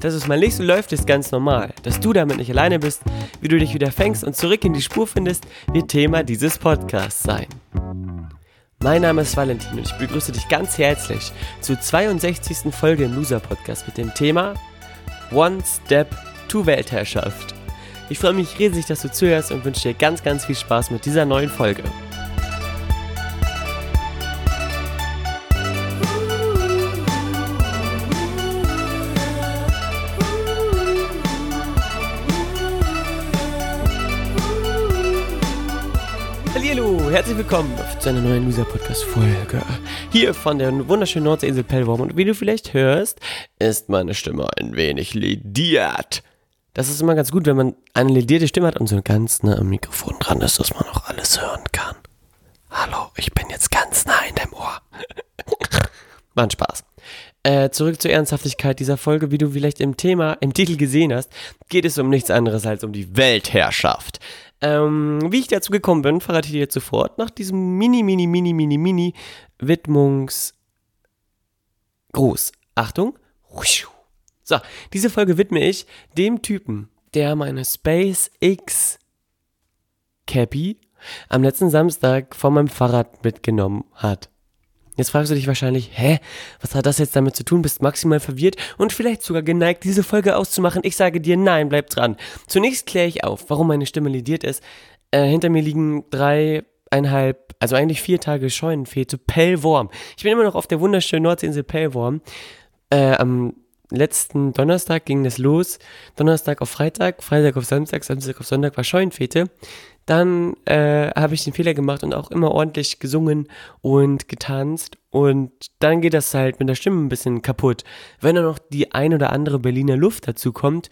Dass es mal nicht so läuft, ist ganz normal. Dass du damit nicht alleine bist, wie du dich wieder fängst und zurück in die Spur findest, wird Thema dieses Podcasts sein. Mein Name ist Valentin und ich begrüße dich ganz herzlich zur 62. Folge im Loser Podcast mit dem Thema One Step to Weltherrschaft. Ich freue mich riesig, dass du zuhörst und wünsche dir ganz, ganz viel Spaß mit dieser neuen Folge. Herzlich willkommen zu einer neuen Loser Podcast Folge. Hier von der wunderschönen Nordseeinsel Pellworm und wie du vielleicht hörst, ist meine Stimme ein wenig lediert. Das ist immer ganz gut, wenn man eine ledierte Stimme hat und so ganz nah am Mikrofon dran ist, dass man auch alles hören kann. Hallo, ich bin jetzt ganz nah in deinem Ohr. War ein Spaß. Äh, zurück zur Ernsthaftigkeit dieser Folge. Wie du vielleicht im Thema, im Titel gesehen hast, geht es um nichts anderes als um die Weltherrschaft. Ähm, wie ich dazu gekommen bin, verrate ich dir jetzt sofort nach diesem mini, mini, mini, mini, mini Widmungs Gruß. Achtung. So, diese Folge widme ich dem Typen, der meine SpaceX Cappy am letzten Samstag von meinem Fahrrad mitgenommen hat. Jetzt fragst du dich wahrscheinlich, hä, was hat das jetzt damit zu tun? Bist maximal verwirrt und vielleicht sogar geneigt, diese Folge auszumachen. Ich sage dir, nein, bleib dran. Zunächst kläre ich auf, warum meine Stimme lediert ist. Äh, hinter mir liegen dreieinhalb, also eigentlich vier Tage Scheunenfete, Pellworm. Ich bin immer noch auf der wunderschönen Nordseeinsel Pellworm. Äh, am letzten Donnerstag ging das los. Donnerstag auf Freitag, Freitag auf Samstag, Samstag auf Sonntag war Scheunenfete. Dann äh, habe ich den Fehler gemacht und auch immer ordentlich gesungen und getanzt. Und dann geht das halt mit der Stimme ein bisschen kaputt. Wenn dann noch die ein oder andere Berliner Luft dazu kommt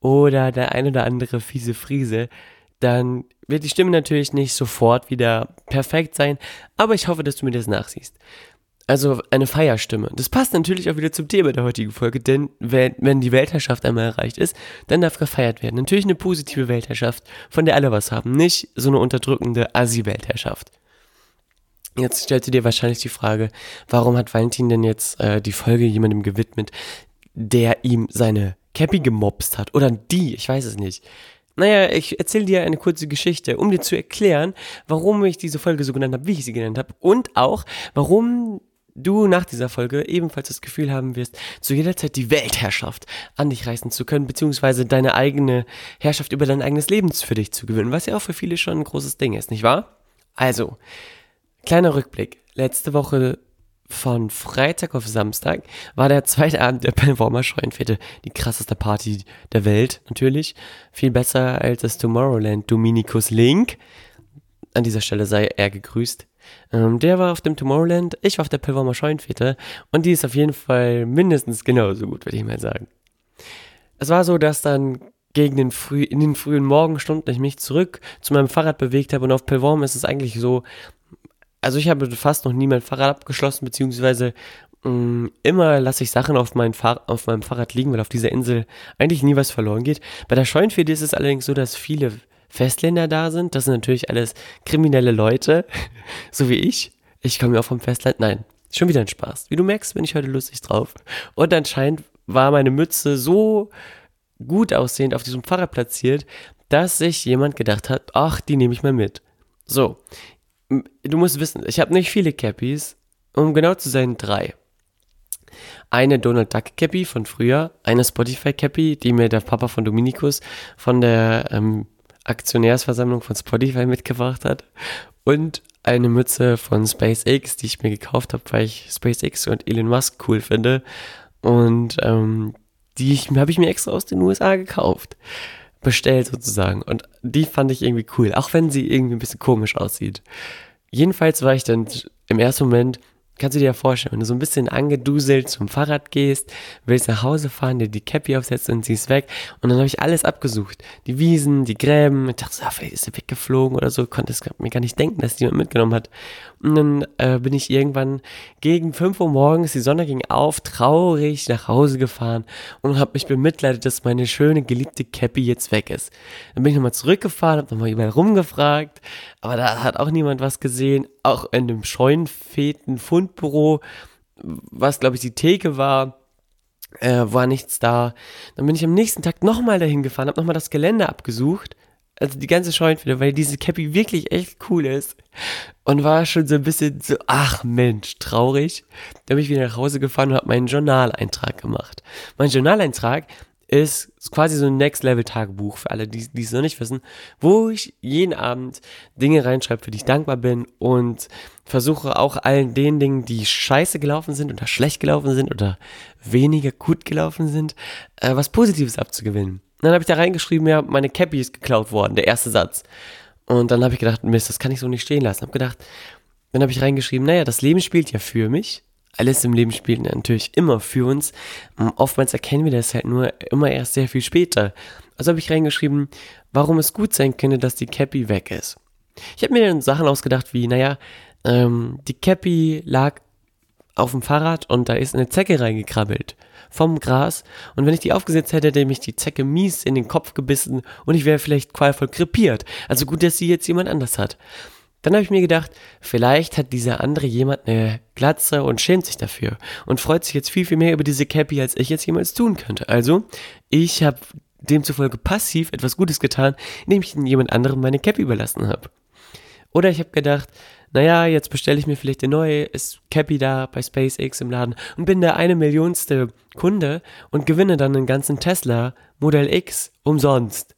oder der ein oder andere fiese Friese, dann wird die Stimme natürlich nicht sofort wieder perfekt sein. Aber ich hoffe, dass du mir das nachsiehst. Also eine Feierstimme. Das passt natürlich auch wieder zum Thema der heutigen Folge, denn wenn, die Weltherrschaft einmal erreicht ist, dann darf gefeiert werden. Natürlich eine positive Weltherrschaft, von der alle was haben, nicht so eine unterdrückende Assi-Weltherrschaft. Jetzt stellst du dir wahrscheinlich die Frage, warum hat Valentin denn jetzt äh, die Folge jemandem gewidmet, der ihm seine Cappy gemobst hat? Oder die, ich weiß es nicht. Naja, ich erzähle dir eine kurze Geschichte, um dir zu erklären, warum ich diese Folge so genannt habe, wie ich sie genannt habe. Und auch, warum du nach dieser Folge ebenfalls das Gefühl haben wirst, zu jeder Zeit die Weltherrschaft an dich reißen zu können, beziehungsweise deine eigene Herrschaft über dein eigenes Leben für dich zu gewinnen, was ja auch für viele schon ein großes Ding ist, nicht wahr? Also, kleiner Rückblick. Letzte Woche von Freitag auf Samstag war der zweite Abend der Pellwormer Scheunenfete. Die krasseste Party der Welt, natürlich. Viel besser als das Tomorrowland Dominikus Link. An dieser Stelle sei er gegrüßt. Ähm, der war auf dem Tomorrowland, ich war auf der Pilwarmer Scheunenfete und die ist auf jeden Fall mindestens genauso gut, würde ich mal sagen. Es war so, dass dann gegen den früh, in den frühen Morgenstunden ich mich zurück zu meinem Fahrrad bewegt habe und auf Pilworm ist es eigentlich so, also ich habe fast noch nie mein Fahrrad abgeschlossen, beziehungsweise mh, mm, immer lasse ich Sachen auf, mein Fahr auf meinem Fahrrad liegen, weil auf dieser Insel eigentlich nie was verloren geht. Bei der Scheunenfete ist es allerdings so, dass viele Festländer da sind. Das sind natürlich alles kriminelle Leute, so wie ich. Ich komme ja auch vom Festland. Nein, schon wieder ein Spaß. Wie du merkst, bin ich heute lustig drauf. Und anscheinend war meine Mütze so gut aussehend auf diesem Fahrrad platziert, dass sich jemand gedacht hat, ach, die nehme ich mal mit. So, du musst wissen, ich habe nicht viele Cappies, um genau zu sein, drei. Eine Donald Duck Cappy von früher, eine Spotify Cappy, die mir der Papa von Dominikus von der ähm, Aktionärsversammlung von Spotify mitgebracht hat und eine Mütze von SpaceX, die ich mir gekauft habe, weil ich SpaceX und Elon Musk cool finde. Und ähm, die habe ich mir extra aus den USA gekauft. Bestellt sozusagen. Und die fand ich irgendwie cool, auch wenn sie irgendwie ein bisschen komisch aussieht. Jedenfalls war ich dann im ersten Moment Kannst du dir ja vorstellen, wenn du so ein bisschen angeduselt zum Fahrrad gehst, willst nach Hause fahren, dir die Cappy aufsetzt und sie ist weg. Und dann habe ich alles abgesucht. Die Wiesen, die Gräben. Ich dachte, ah, vielleicht ist sie weggeflogen oder so. Konnte es mir gar nicht denken, dass die jemand mitgenommen hat. Und dann äh, bin ich irgendwann gegen 5 Uhr morgens, die Sonne ging auf, traurig nach Hause gefahren und habe mich bemitleidet, dass meine schöne, geliebte Cappy jetzt weg ist. Dann bin ich nochmal zurückgefahren, habe nochmal überall rumgefragt, aber da hat auch niemand was gesehen. Auch in dem Scheunenfeten Fundbüro, was glaube ich die Theke war, äh, war nichts da. Dann bin ich am nächsten Tag nochmal dahin gefahren, habe nochmal das Gelände abgesucht. Also die ganze Scheunenfete, weil diese Cappy wirklich echt cool ist. Und war schon so ein bisschen so, ach Mensch, traurig. Dann bin ich wieder nach Hause gefahren und habe meinen Journaleintrag gemacht. Mein Journaleintrag ist quasi so ein Next-Level-Tagebuch für alle, die, die es noch nicht wissen, wo ich jeden Abend Dinge reinschreibe, für die ich dankbar bin und versuche auch allen den Dingen, die scheiße gelaufen sind oder schlecht gelaufen sind oder weniger gut gelaufen sind, äh, was Positives abzugewinnen. Und dann habe ich da reingeschrieben, ja, meine Cappy ist geklaut worden, der erste Satz. Und dann habe ich gedacht, Mist, das kann ich so nicht stehen lassen. Habe gedacht, dann habe ich reingeschrieben, naja, das Leben spielt ja für mich alles im Leben spielt natürlich immer für uns. Oftmals erkennen wir das halt nur immer erst sehr viel später. Also habe ich reingeschrieben, warum es gut sein könnte, dass die Cappy weg ist. Ich habe mir dann Sachen ausgedacht wie, naja, ähm, die Cappy lag auf dem Fahrrad und da ist eine Zecke reingekrabbelt vom Gras und wenn ich die aufgesetzt hätte, hätte mich die Zecke mies in den Kopf gebissen und ich wäre vielleicht qualvoll krepiert. Also gut, dass sie jetzt jemand anders hat. Dann habe ich mir gedacht, vielleicht hat dieser andere jemand eine Glatze und schämt sich dafür und freut sich jetzt viel, viel mehr über diese Cappy, als ich jetzt jemals tun könnte. Also, ich habe demzufolge passiv etwas Gutes getan, indem ich jemand anderem meine Cappy überlassen habe. Oder ich habe gedacht, naja, jetzt bestelle ich mir vielleicht eine neue, Cappy da bei SpaceX im Laden und bin der eine Millionste Kunde und gewinne dann einen ganzen Tesla Modell X umsonst.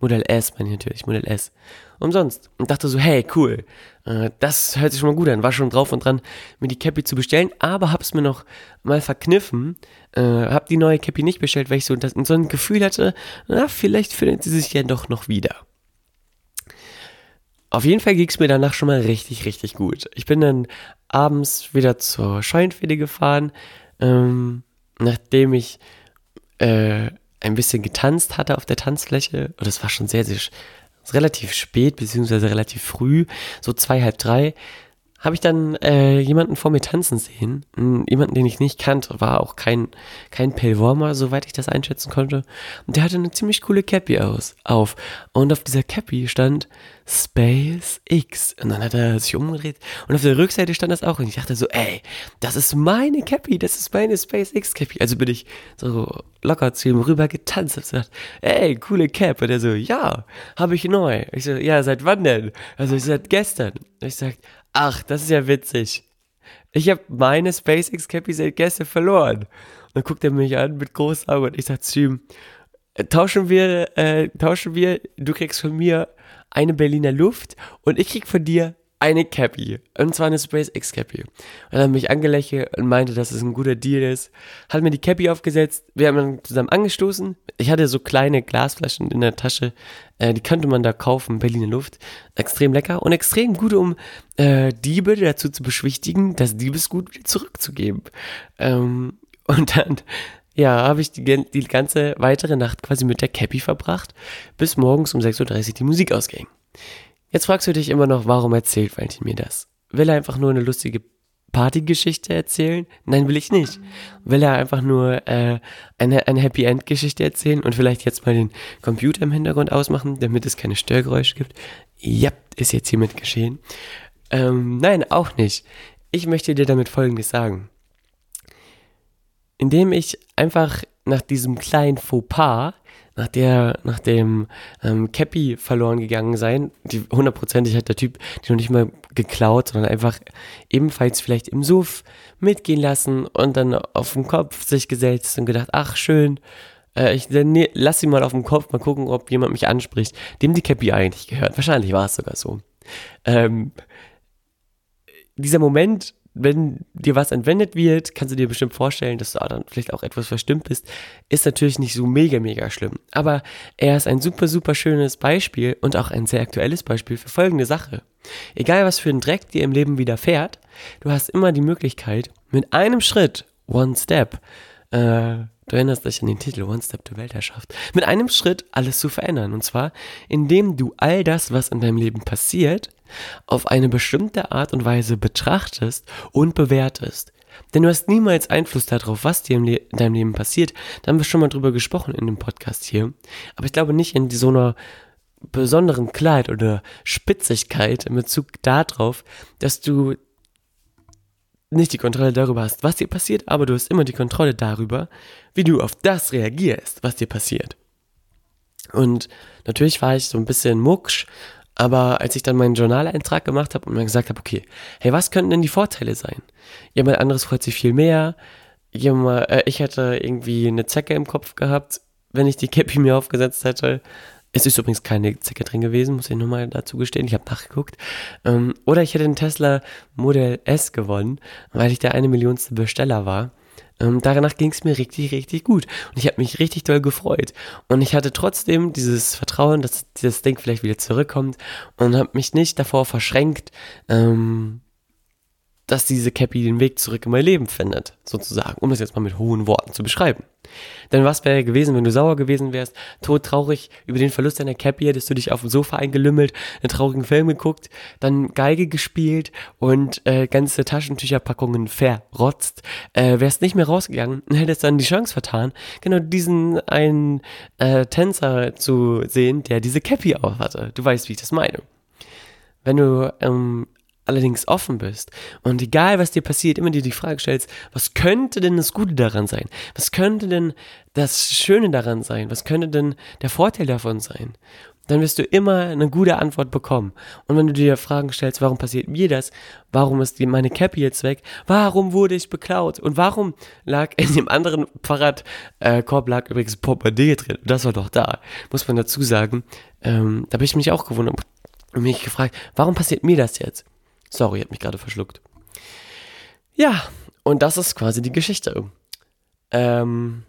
Modell S meine ich natürlich, Modell S umsonst. Und dachte so, hey, cool, äh, das hört sich schon mal gut an. War schon drauf und dran, mir die Cappy zu bestellen, aber hab's mir noch mal verkniffen, äh, hab die neue Cappy nicht bestellt, weil ich so, so ein Gefühl hatte, na, vielleicht findet sie sich ja doch noch wieder. Auf jeden Fall ging's mir danach schon mal richtig, richtig gut. Ich bin dann abends wieder zur Scheinfede gefahren, ähm, nachdem ich äh, ein bisschen getanzt hatte auf der Tanzfläche. Und es war schon sehr, sehr relativ spät, beziehungsweise relativ früh, so zwei, halb drei, habe ich dann äh, jemanden vor mir tanzen sehen. Jemanden, den ich nicht kannte, war auch kein, kein Pellwormer, soweit ich das einschätzen konnte. Und der hatte eine ziemlich coole Cappy aus, auf. Und auf dieser Cappy stand Space X. Und dann hat er sich umgedreht und auf der Rückseite stand das auch. Und ich dachte so, ey, das ist meine Cappy, das ist meine Space X Cappy. Also bin ich so locker zu ihm rüber getanzt und gesagt, ey, coole Cap. Und er so, ja, habe ich neu. Ich so, ja, seit wann denn? Also ich seit gestern. Und ich sag, ach, das ist ja witzig. Ich habe meine SpaceX Cappy seit gestern verloren. Und dann guckt er mich an mit großen Augen und ich sag zu ihm, äh, tauschen wir, äh, tauschen wir, du kriegst von mir eine Berliner Luft und ich krieg von dir eine Cappy. Und zwar eine SpaceX Cappy. Und hat mich angelächelt und meinte, dass es ein guter Deal ist. Hat mir die Cappy aufgesetzt. Wir haben dann zusammen angestoßen. Ich hatte so kleine Glasflaschen in der Tasche. Äh, die könnte man da kaufen. Berliner Luft. Extrem lecker und extrem gut, um äh, Diebe dazu zu beschwichtigen, das Diebesgut zurückzugeben. Ähm, und dann ja, habe ich die, die ganze weitere Nacht quasi mit der Cappy verbracht, bis morgens um 6.30 Uhr die Musik ausging. Jetzt fragst du dich immer noch, warum erzählt Valentin mir das? Will er einfach nur eine lustige Partygeschichte erzählen? Nein, will ich nicht. Will er einfach nur äh, eine, eine Happy End Geschichte erzählen und vielleicht jetzt mal den Computer im Hintergrund ausmachen, damit es keine Störgeräusche gibt? Ja, ist jetzt hiermit geschehen. Ähm, nein, auch nicht. Ich möchte dir damit Folgendes sagen. Indem ich einfach nach diesem kleinen Fauxpas nach der, nach dem ähm, Cappy verloren gegangen sein. Die hundertprozentig hat der Typ die noch nicht mal geklaut, sondern einfach ebenfalls vielleicht im Suff mitgehen lassen und dann auf den Kopf sich gesetzt und gedacht, ach schön, äh, ich nee, lass sie mal auf den Kopf, mal gucken, ob jemand mich anspricht, dem die Cappy eigentlich gehört. Wahrscheinlich war es sogar so. Ähm, dieser Moment wenn dir was entwendet wird, kannst du dir bestimmt vorstellen, dass du dann vielleicht auch etwas verstimmt bist. Ist natürlich nicht so mega, mega schlimm. Aber er ist ein super, super schönes Beispiel und auch ein sehr aktuelles Beispiel für folgende Sache. Egal was für ein Dreck dir im Leben widerfährt, du hast immer die Möglichkeit, mit einem Schritt, One Step, äh, du erinnerst dich an den Titel One Step to Weltherrschaft, mit einem Schritt alles zu verändern. Und zwar, indem du all das, was in deinem Leben passiert, auf eine bestimmte Art und Weise betrachtest und bewertest. Denn du hast niemals Einfluss darauf, was dir in deinem Leben passiert. Da haben wir schon mal drüber gesprochen in dem Podcast hier. Aber ich glaube nicht in so einer besonderen Klarheit oder Spitzigkeit in Bezug darauf, dass du nicht die Kontrolle darüber hast, was dir passiert, aber du hast immer die Kontrolle darüber, wie du auf das reagierst, was dir passiert. Und natürlich war ich so ein bisschen mucksch, aber als ich dann meinen Journaleintrag gemacht habe und mir gesagt habe, okay, hey, was könnten denn die Vorteile sein? Jemand anderes freut sich viel mehr. Jemand, äh, ich hätte irgendwie eine Zecke im Kopf gehabt, wenn ich die Cappy mir aufgesetzt hätte. Es ist übrigens keine Zecke drin gewesen, muss ich nochmal dazu gestehen. Ich habe nachgeguckt. Ähm, oder ich hätte den Tesla Model S gewonnen, weil ich der eine Millionste Besteller war. Ähm, danach ging es mir richtig, richtig gut. Und ich habe mich richtig doll gefreut. Und ich hatte trotzdem dieses Vertrauen, dass dieses Ding vielleicht wieder zurückkommt und habe mich nicht davor verschränkt, ähm, dass diese Cappy den Weg zurück in mein Leben findet, sozusagen, um das jetzt mal mit hohen Worten zu beschreiben. Denn was wäre gewesen, wenn du sauer gewesen wärst, todtraurig über den Verlust deiner Cappy, hättest du dich auf dem Sofa eingelümmelt, einen traurigen Film geguckt, dann Geige gespielt und äh, ganze Taschentücherpackungen verrotzt, äh, wärst nicht mehr rausgegangen und hättest dann die Chance vertan, genau diesen einen äh, Tänzer zu sehen, der diese Cappy auf hatte. Du weißt, wie ich das meine. Wenn du ähm, allerdings offen bist und egal was dir passiert, immer dir die Frage stellst, was könnte denn das Gute daran sein? Was könnte denn das Schöne daran sein? Was könnte denn der Vorteil davon sein? Dann wirst du immer eine gute Antwort bekommen. Und wenn du dir Fragen stellst, warum passiert mir das? Warum ist meine Cappy jetzt weg? Warum wurde ich beklaut? Und warum lag in dem anderen Fahrradkorb äh, lag übrigens Portemonnaie drin? Das war doch da. Muss man dazu sagen. Ähm, da habe ich mich auch gewundert und mich gefragt, warum passiert mir das jetzt? Sorry, ich habe mich gerade verschluckt. Ja, und das ist quasi die Geschichte. Ähm,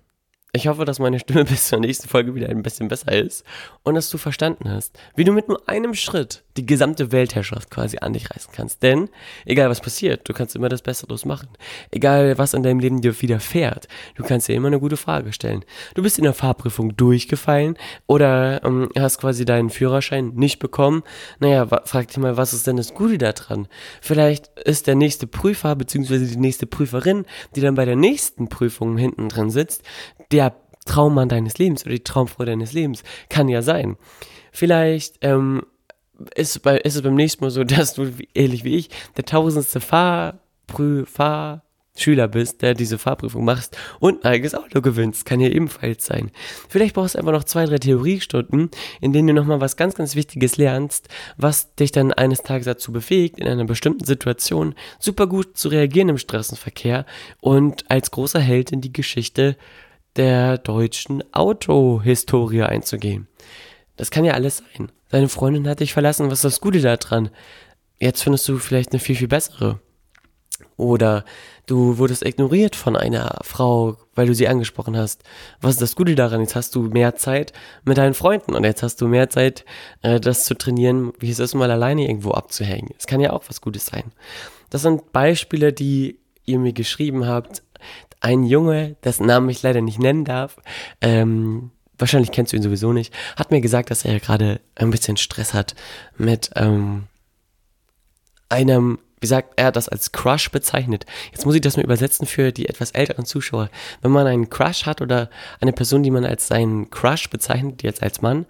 ich hoffe, dass meine Stimme bis zur nächsten Folge wieder ein bisschen besser ist und dass du verstanden hast, wie du mit nur einem Schritt die gesamte Weltherrschaft quasi an dich reißen kannst. Denn egal was passiert, du kannst immer das Beste draus machen. Egal was in deinem Leben dir widerfährt, du kannst dir immer eine gute Frage stellen. Du bist in der Fahrprüfung durchgefallen oder ähm, hast quasi deinen Führerschein nicht bekommen. Naja, frag dich mal, was ist denn das Gute daran? Vielleicht ist der nächste Prüfer bzw. die nächste Prüferin, die dann bei der nächsten Prüfung hinten drin sitzt, der Traummann deines Lebens oder die Traumfrau deines Lebens. Kann ja sein. Vielleicht ähm, ist, bei, ist es beim nächsten Mal so, dass du, ähnlich wie ich, der tausendste Fahrschüler bist, der diese Fahrprüfung machst und ein eigenes Auto gewinnst. Kann ja ebenfalls sein. Vielleicht brauchst du einfach noch zwei, drei Theoriestunden, in denen du nochmal was ganz, ganz Wichtiges lernst, was dich dann eines Tages dazu befähigt, in einer bestimmten Situation super gut zu reagieren im Straßenverkehr und als großer Held in die Geschichte der deutschen Autohistorie einzugehen. Das kann ja alles sein. Deine Freundin hat dich verlassen, was ist das Gute daran? Jetzt findest du vielleicht eine viel, viel bessere. Oder du wurdest ignoriert von einer Frau, weil du sie angesprochen hast. Was ist das Gute daran? Jetzt hast du mehr Zeit mit deinen Freunden und jetzt hast du mehr Zeit, äh, das zu trainieren, wie es ist, mal alleine irgendwo abzuhängen. Es kann ja auch was Gutes sein. Das sind Beispiele, die ihr mir geschrieben habt, ein Junge, dessen Namen ich leider nicht nennen darf, ähm, wahrscheinlich kennst du ihn sowieso nicht, hat mir gesagt, dass er gerade ein bisschen Stress hat mit ähm, einem, wie sagt er das als Crush bezeichnet. Jetzt muss ich das mal übersetzen für die etwas älteren Zuschauer. Wenn man einen Crush hat oder eine Person, die man als seinen Crush bezeichnet, jetzt als Mann,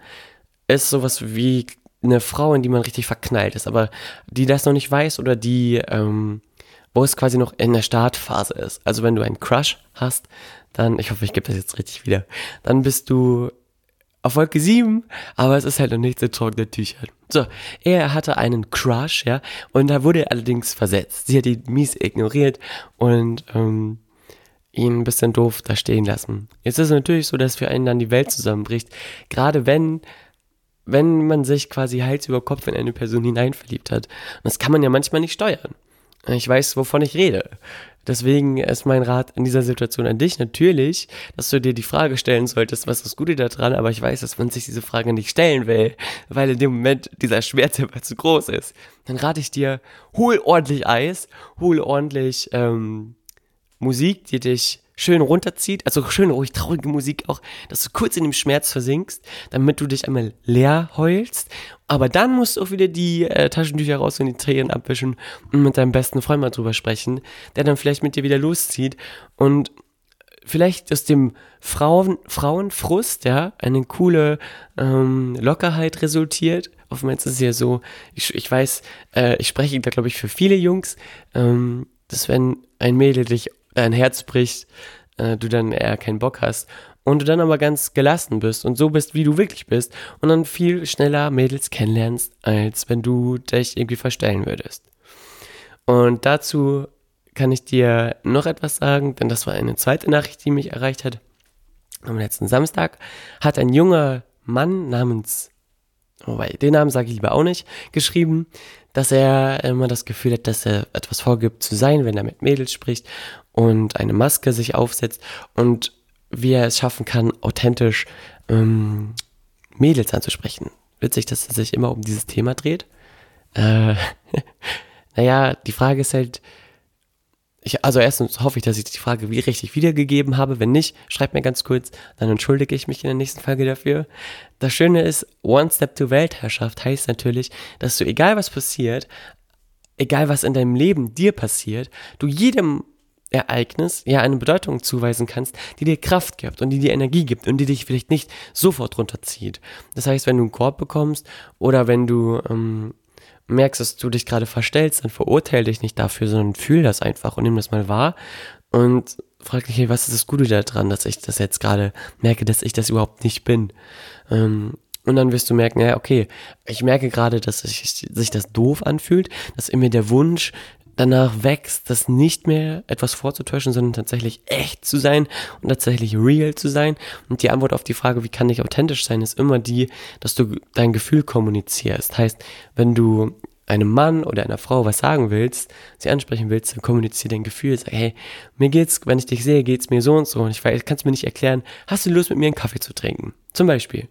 ist sowas wie eine Frau, in die man richtig verknallt ist, aber die das noch nicht weiß oder die ähm, wo es quasi noch in der Startphase ist. Also wenn du einen Crush hast, dann, ich hoffe, ich gebe das jetzt richtig wieder, dann bist du auf Wolke 7, aber es ist halt noch nicht so trockene Tücher. So, er hatte einen Crush, ja, und da wurde er allerdings versetzt. Sie hat ihn mies ignoriert und ähm, ihn ein bisschen doof da stehen lassen. Jetzt ist es natürlich so, dass für einen dann die Welt zusammenbricht. Gerade wenn, wenn man sich quasi Hals über Kopf in eine Person hineinverliebt hat. Und das kann man ja manchmal nicht steuern. Ich weiß, wovon ich rede. Deswegen ist mein Rat in dieser Situation an dich natürlich, dass du dir die Frage stellen solltest, was ist das Gute daran, aber ich weiß, dass man sich diese Frage nicht stellen will, weil in dem Moment dieser Schmerz einfach zu groß ist. Dann rate ich dir, hol ordentlich Eis, hol ordentlich ähm, Musik, die dich schön runterzieht, also schön ruhig traurige Musik auch, dass du kurz in dem Schmerz versinkst, damit du dich einmal leer heulst. Aber dann musst du auch wieder die äh, Taschentücher raus und die Tränen abwischen und mit deinem besten Freund mal drüber sprechen, der dann vielleicht mit dir wieder loszieht und vielleicht aus dem Frauen, Frauenfrust, ja, eine coole ähm, Lockerheit resultiert. Oftmals ist es ja so, ich, ich weiß, äh, ich spreche da glaube ich für viele Jungs, ähm, dass wenn ein Mädel dich dein Herz bricht, äh, du dann eher keinen Bock hast und du dann aber ganz gelassen bist und so bist, wie du wirklich bist und dann viel schneller Mädels kennenlernst, als wenn du dich irgendwie verstellen würdest. Und dazu kann ich dir noch etwas sagen, denn das war eine zweite Nachricht, die mich erreicht hat. Am letzten Samstag hat ein junger Mann namens, wobei den Namen sage ich lieber auch nicht, geschrieben, dass er immer das Gefühl hat, dass er etwas vorgibt zu sein, wenn er mit Mädels spricht und eine Maske sich aufsetzt und wie er es schaffen kann, authentisch ähm, Mädels anzusprechen. Witzig, dass er sich immer um dieses Thema dreht. Äh, naja, die Frage ist halt, ich, also erstens hoffe ich, dass ich die Frage wie richtig wiedergegeben habe. Wenn nicht, schreibt mir ganz kurz, dann entschuldige ich mich in der nächsten Folge dafür. Das Schöne ist, One Step to Weltherrschaft heißt natürlich, dass du, egal was passiert, egal was in deinem Leben dir passiert, du jedem Ereignis ja eine Bedeutung zuweisen kannst, die dir Kraft gibt und die dir Energie gibt und die dich vielleicht nicht sofort runterzieht. Das heißt, wenn du einen Korb bekommst oder wenn du ähm, merkst, dass du dich gerade verstellst, dann verurteile dich nicht dafür, sondern fühl das einfach und nimm das mal wahr und frag dich, hey, was ist das Gute daran, dass ich das jetzt gerade merke, dass ich das überhaupt nicht bin. Ähm, und dann wirst du merken, ja, okay, ich merke gerade, dass sich, sich das doof anfühlt, dass in mir der Wunsch danach wächst, das nicht mehr etwas vorzutäuschen, sondern tatsächlich echt zu sein und tatsächlich real zu sein. Und die Antwort auf die Frage, wie kann ich authentisch sein, ist immer die, dass du dein Gefühl kommunizierst. Heißt, wenn du einem Mann oder einer Frau was sagen willst, sie ansprechen willst, dann kommuniziere dein Gefühl, sag, hey, mir geht's, wenn ich dich sehe, geht's mir so und so und ich weiß, kannst mir nicht erklären, hast du Lust mit mir einen Kaffee zu trinken? Zum Beispiel.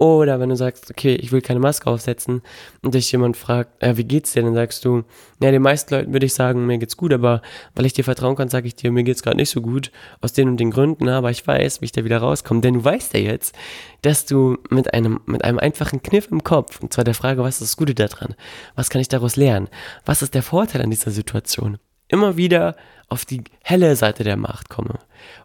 Oder wenn du sagst, okay, ich will keine Maske aufsetzen und dich jemand fragt, äh, wie geht's dir, dann sagst du, ja, den meisten Leuten würde ich sagen, mir geht's gut, aber weil ich dir vertrauen kann, sage ich dir, mir geht's gerade nicht so gut, aus den und den Gründen, aber ich weiß, wie ich da wieder rauskomme. Denn du weißt ja jetzt, dass du mit einem, mit einem einfachen Kniff im Kopf, und zwar der Frage, was ist das Gute daran? Was kann ich daraus lernen? Was ist der Vorteil an dieser Situation? Immer wieder auf die helle Seite der Macht komme.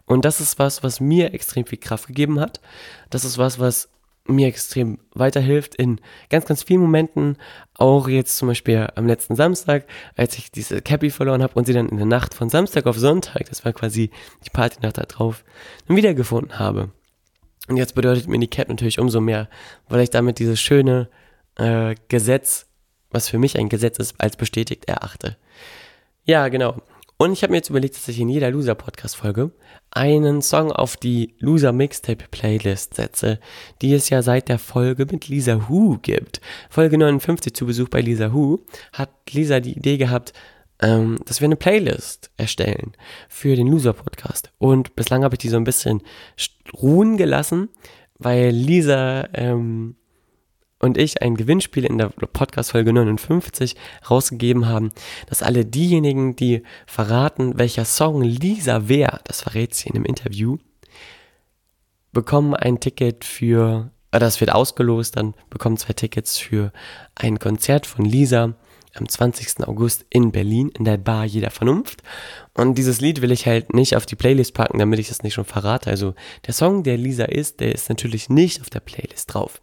Und das ist was, was mir extrem viel Kraft gegeben hat. Das ist was, was mir extrem weiterhilft in ganz, ganz vielen Momenten. Auch jetzt zum Beispiel am letzten Samstag, als ich diese Cappy verloren habe und sie dann in der Nacht von Samstag auf Sonntag, das war quasi die Partynacht da drauf, dann wiedergefunden habe. Und jetzt bedeutet mir die Cap natürlich umso mehr, weil ich damit dieses schöne äh, Gesetz, was für mich ein Gesetz ist, als bestätigt erachte. Ja, genau. Und ich habe mir jetzt überlegt, dass ich in jeder Loser-Podcast-Folge einen Song auf die Loser Mixtape Playlist setze, die es ja seit der Folge mit Lisa Hu gibt. Folge 59 zu Besuch bei Lisa Hu hat Lisa die Idee gehabt, ähm, dass wir eine Playlist erstellen für den Loser Podcast. Und bislang habe ich die so ein bisschen ruhen gelassen, weil Lisa ähm, und ich ein Gewinnspiel in der Podcast-Folge 59 rausgegeben haben, dass alle diejenigen, die verraten, welcher Song Lisa wäre, das verrät sie in einem Interview, bekommen ein Ticket für, äh, das wird ausgelost, dann bekommen zwei Tickets für ein Konzert von Lisa am 20. August in Berlin in der Bar Jeder Vernunft. Und dieses Lied will ich halt nicht auf die Playlist packen, damit ich es nicht schon verrate. Also der Song, der Lisa ist, der ist natürlich nicht auf der Playlist drauf.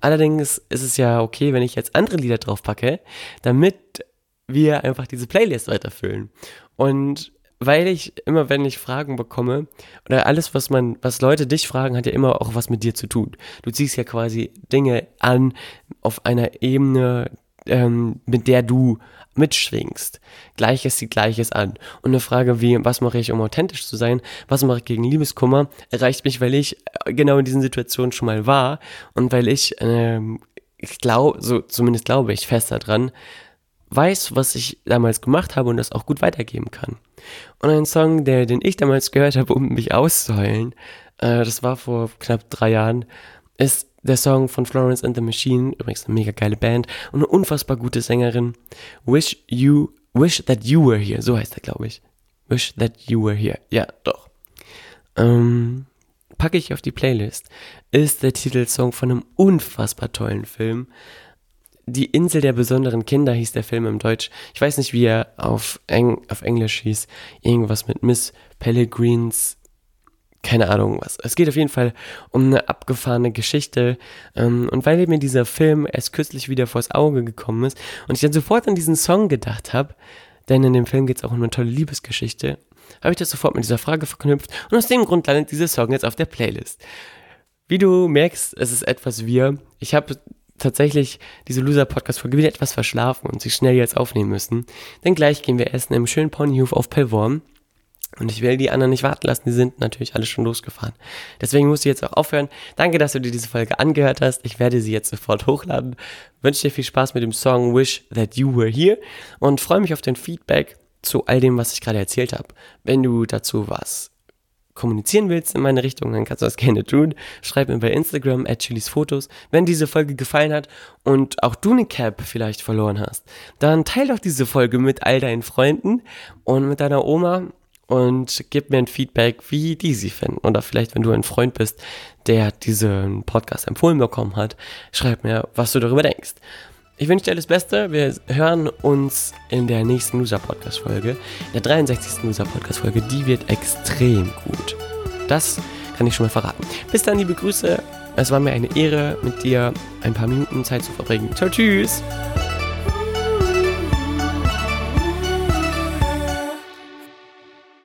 Allerdings ist es ja okay, wenn ich jetzt andere Lieder drauf packe, damit wir einfach diese Playlist weiterfüllen. Und weil ich immer, wenn ich Fragen bekomme, oder alles, was man, was Leute dich fragen, hat ja immer auch was mit dir zu tun. Du ziehst ja quasi Dinge an auf einer Ebene, ähm, mit der du mitschwingst. Gleiches zieht Gleiches an. Und eine Frage wie, was mache ich, um authentisch zu sein? Was mache ich gegen Liebeskummer? Erreicht mich, weil ich äh, genau in diesen Situationen schon mal war und weil ich, ähm, ich glaube, so zumindest glaube ich fest daran, weiß, was ich damals gemacht habe und das auch gut weitergeben kann. Und ein Song, der, den ich damals gehört habe, um mich auszuheulen, äh, das war vor knapp drei Jahren, ist der Song von Florence and the Machine, übrigens eine mega geile Band und eine unfassbar gute Sängerin. Wish you, wish that you were here, so heißt er, glaube ich. Wish that you were here. Ja, doch. Ähm, packe ich auf die Playlist, ist der Titelsong von einem unfassbar tollen Film. Die Insel der besonderen Kinder hieß der Film im Deutsch. Ich weiß nicht, wie er auf, Eng auf Englisch hieß. Irgendwas mit Miss Pellegrins. Keine Ahnung was. Es geht auf jeden Fall um eine abgefahrene Geschichte. Ähm, und weil mir dieser Film erst kürzlich wieder vors Auge gekommen ist und ich dann sofort an diesen Song gedacht habe, denn in dem Film geht es auch um eine tolle Liebesgeschichte, habe ich das sofort mit dieser Frage verknüpft und aus dem Grund landet dieser Song jetzt auf der Playlist. Wie du merkst, es ist etwas wir. Ich habe tatsächlich diese Loser-Podcast-Folge wieder etwas verschlafen und sie schnell jetzt aufnehmen müssen. Denn gleich gehen wir essen im schönen Ponyhof auf Pellworm. Und ich will die anderen nicht warten lassen, die sind natürlich alle schon losgefahren. Deswegen musst du jetzt auch aufhören. Danke, dass du dir diese Folge angehört hast. Ich werde sie jetzt sofort hochladen. Wünsche dir viel Spaß mit dem Song Wish That You Were Here und freue mich auf dein Feedback zu all dem, was ich gerade erzählt habe. Wenn du dazu was kommunizieren willst in meine Richtung, dann kannst du das gerne tun. Schreib mir bei Instagram at chilisfotos. Wenn diese Folge gefallen hat und auch du eine Cap vielleicht verloren hast, dann teil doch diese Folge mit all deinen Freunden und mit deiner Oma und gib mir ein Feedback, wie die sie finden. Oder vielleicht, wenn du ein Freund bist, der diesen Podcast empfohlen bekommen hat, schreib mir, was du darüber denkst. Ich wünsche dir alles Beste. Wir hören uns in der nächsten Loser Podcast Folge. In der 63. Loser Podcast Folge. Die wird extrem gut. Das kann ich schon mal verraten. Bis dann, liebe Grüße. Es war mir eine Ehre, mit dir ein paar Minuten Zeit zu verbringen. Tschüss.